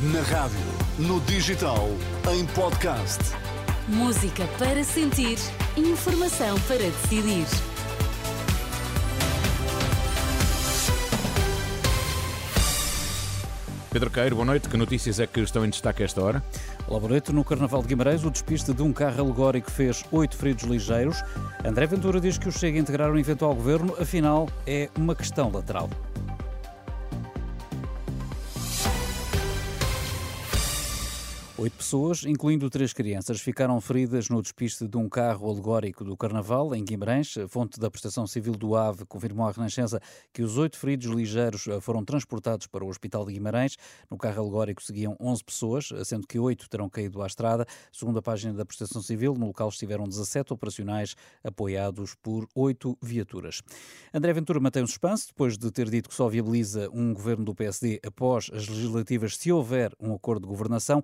Na rádio, no digital, em podcast. Música para sentir, informação para decidir. Pedro Queiro, boa noite. Que notícias é que estão em destaque a esta hora? Olá, boa noite. No Carnaval de Guimarães, o despiste de um carro alegórico fez oito feridos ligeiros. André Ventura diz que o Chega a integrar o eventual governo, afinal, é uma questão lateral. Oito pessoas, incluindo três crianças, ficaram feridas no despiste de um carro alegórico do Carnaval, em Guimarães. A fonte da Prestação Civil do AVE confirmou à Renascença que os oito feridos ligeiros eh, foram transportados para o Hospital de Guimarães. No carro alegórico seguiam 11 pessoas, sendo que oito terão caído à estrada. Segundo a página da Prestação Civil, no local estiveram 17 operacionais apoiados por oito viaturas. André Ventura mantém o suspense, depois de ter dito que só viabiliza um governo do PSD após as legislativas se houver um acordo de governação.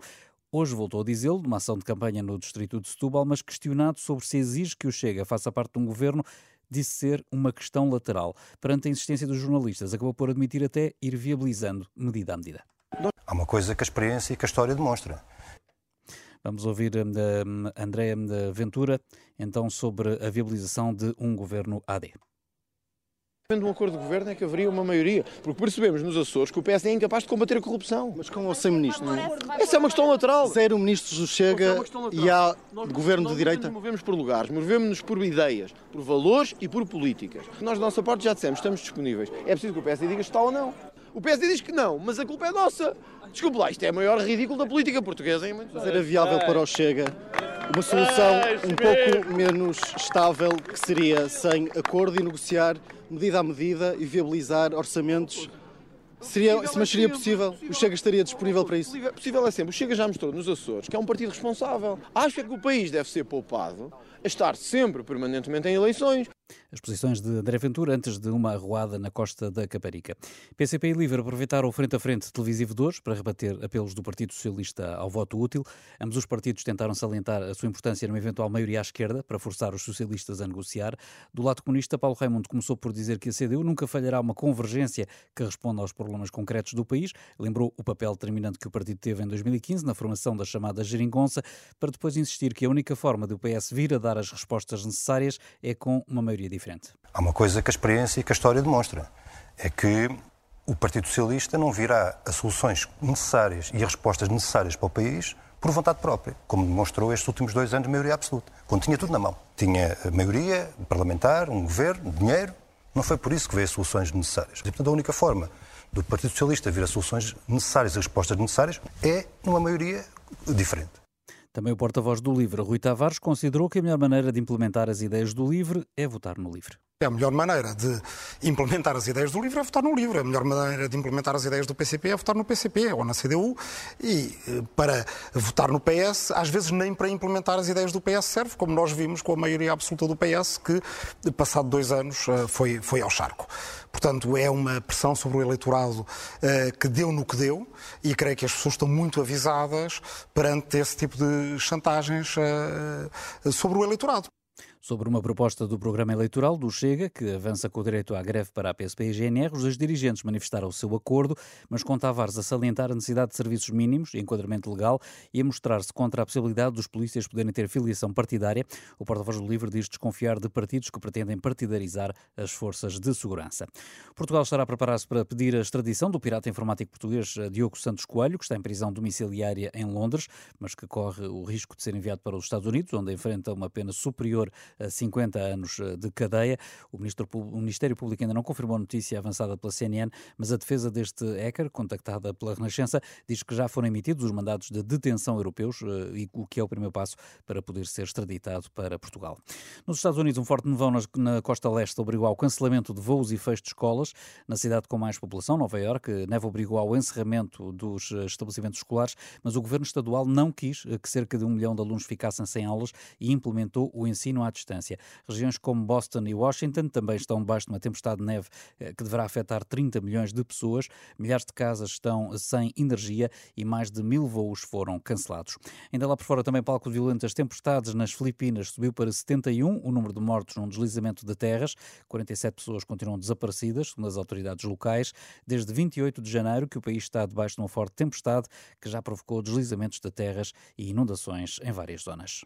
Hoje voltou a dizê-lo, numa ação de campanha no distrito de Setúbal, mas questionado sobre se exige que o Chega faça parte de um governo, disse ser uma questão lateral. Perante a insistência dos jornalistas, acabou por admitir até ir viabilizando medida a medida. Há uma coisa que a experiência e que a história demonstra. Vamos ouvir um, André Ventura, então, sobre a viabilização de um governo AD. Havendo um acordo de governo é que haveria uma maioria, porque percebemos nos Açores que o PSD é incapaz de combater a corrupção. Mas com ou sem ministro? Não é? Essa é uma questão lateral. Zero ministros do Chega é e há nós, governo nós de direita? Nós movemos por lugares, movemos-nos por ideias, por valores e por políticas. Nós, da nossa parte, já dissemos, estamos disponíveis. É preciso que o PSD diga se está ou não. O PSD diz que não, mas a culpa é nossa. Desculpe lá, isto é o maior ridículo da política portuguesa. Hein? Mas era viável para o Chega uma solução um pouco menos estável, que seria sem acordo e negociar medida a medida e viabilizar orçamentos. Seria, mas seria possível? O Chega estaria disponível para isso? Possível é sempre. O Chega já mostrou nos Açores que é um partido responsável. Acho que o país deve ser poupado a estar sempre, permanentemente em eleições. As posições de André Ventura antes de uma arruada na costa da Caparica. PCP e Livre aproveitaram o frente a frente televisivo de hoje para rebater apelos do Partido Socialista ao voto útil. Ambos os partidos tentaram salientar a sua importância numa eventual maioria à esquerda para forçar os socialistas a negociar. Do lado comunista, Paulo Raimundo começou por dizer que a CDU nunca falhará uma convergência que responda aos problemas concretos do país. Lembrou o papel determinante que o partido teve em 2015 na formação da chamada geringonça, para depois insistir que a única forma do PS vir a dar as respostas necessárias é com uma maioria diferente. Há uma coisa que a experiência e que a história demonstra. É que o Partido Socialista não virá as soluções necessárias e as respostas necessárias para o país por vontade própria, como demonstrou estes últimos dois anos de maioria absoluta, quando tinha tudo na mão. Tinha maioria parlamentar, um governo, dinheiro. Não foi por isso que veio as soluções necessárias. E, portanto, a única forma do Partido Socialista vir soluções necessárias e as respostas necessárias é numa maioria diferente. Também o porta-voz do LIVRE, Rui Tavares, considerou que a melhor maneira de implementar as ideias do LIVRE é votar no LIVRE. A melhor maneira de implementar as ideias do LIVRE é votar no LIVRE. A melhor maneira de implementar as ideias do PCP é votar no PCP ou na CDU. E eh, para votar no PS, às vezes nem para implementar as ideias do PS serve, como nós vimos com a maioria absoluta do PS, que, passado dois anos, eh, foi, foi ao charco. Portanto, é uma pressão sobre o eleitorado uh, que deu no que deu e creio que as pessoas estão muito avisadas perante esse tipo de chantagens uh, sobre o eleitorado sobre uma proposta do programa eleitoral do Chega, que avança com o direito à greve para a PSP e GNR. Os dois dirigentes manifestaram o seu acordo, mas com Tavares a salientar a necessidade de serviços mínimos, enquadramento legal e a mostrar-se contra a possibilidade dos polícias poderem ter filiação partidária. O porta-voz do Livre diz desconfiar de partidos que pretendem partidarizar as forças de segurança. Portugal estará a preparar-se para pedir a extradição do pirata informático português eh, Diogo Santos Coelho, que está em prisão domiciliária em Londres, mas que corre o risco de ser enviado para os Estados Unidos, onde enfrenta uma pena superior 50 anos eh, de cadeia. O, Ministério Público ainda não confirmou a notícia avançada pela CNN, mas a defesa deste hacker, contactada pela Renascença, diz que já foram emitidos os mandados de detenção europeus, eh, o que é o primeiro passo para poder ser extraditado para Portugal. Nos Estados Unidos, um forte nevão na costa leste obrigou ao cancelamento de voos e fecho de escolas. Na cidade com mais população, Nova Iorque, neve obrigou ao encerramento dos eh, estabelecimentos escolares, mas o governo estadual não quis que cerca de um milhão de alunos ficassem sem aulas e implementou o ensino à distância distância. Regiões como Boston e Washington também estão debaixo de uma tempestade de neve eh, que deverá afetar 30 milhões de pessoas. Milhares de casas estão sem energia e mais de mil voos foram cancelados. Ainda lá por fora também palco de violentas tempestades nas Filipinas subiu para 71 o número de mortos num deslizamento de terras. 47 pessoas continuam desaparecidas, segundo as autoridades locais, desde 28 de janeiro que o país está debaixo de uma forte tempestade que já provocou deslizamentos de terras e inundações em várias zonas.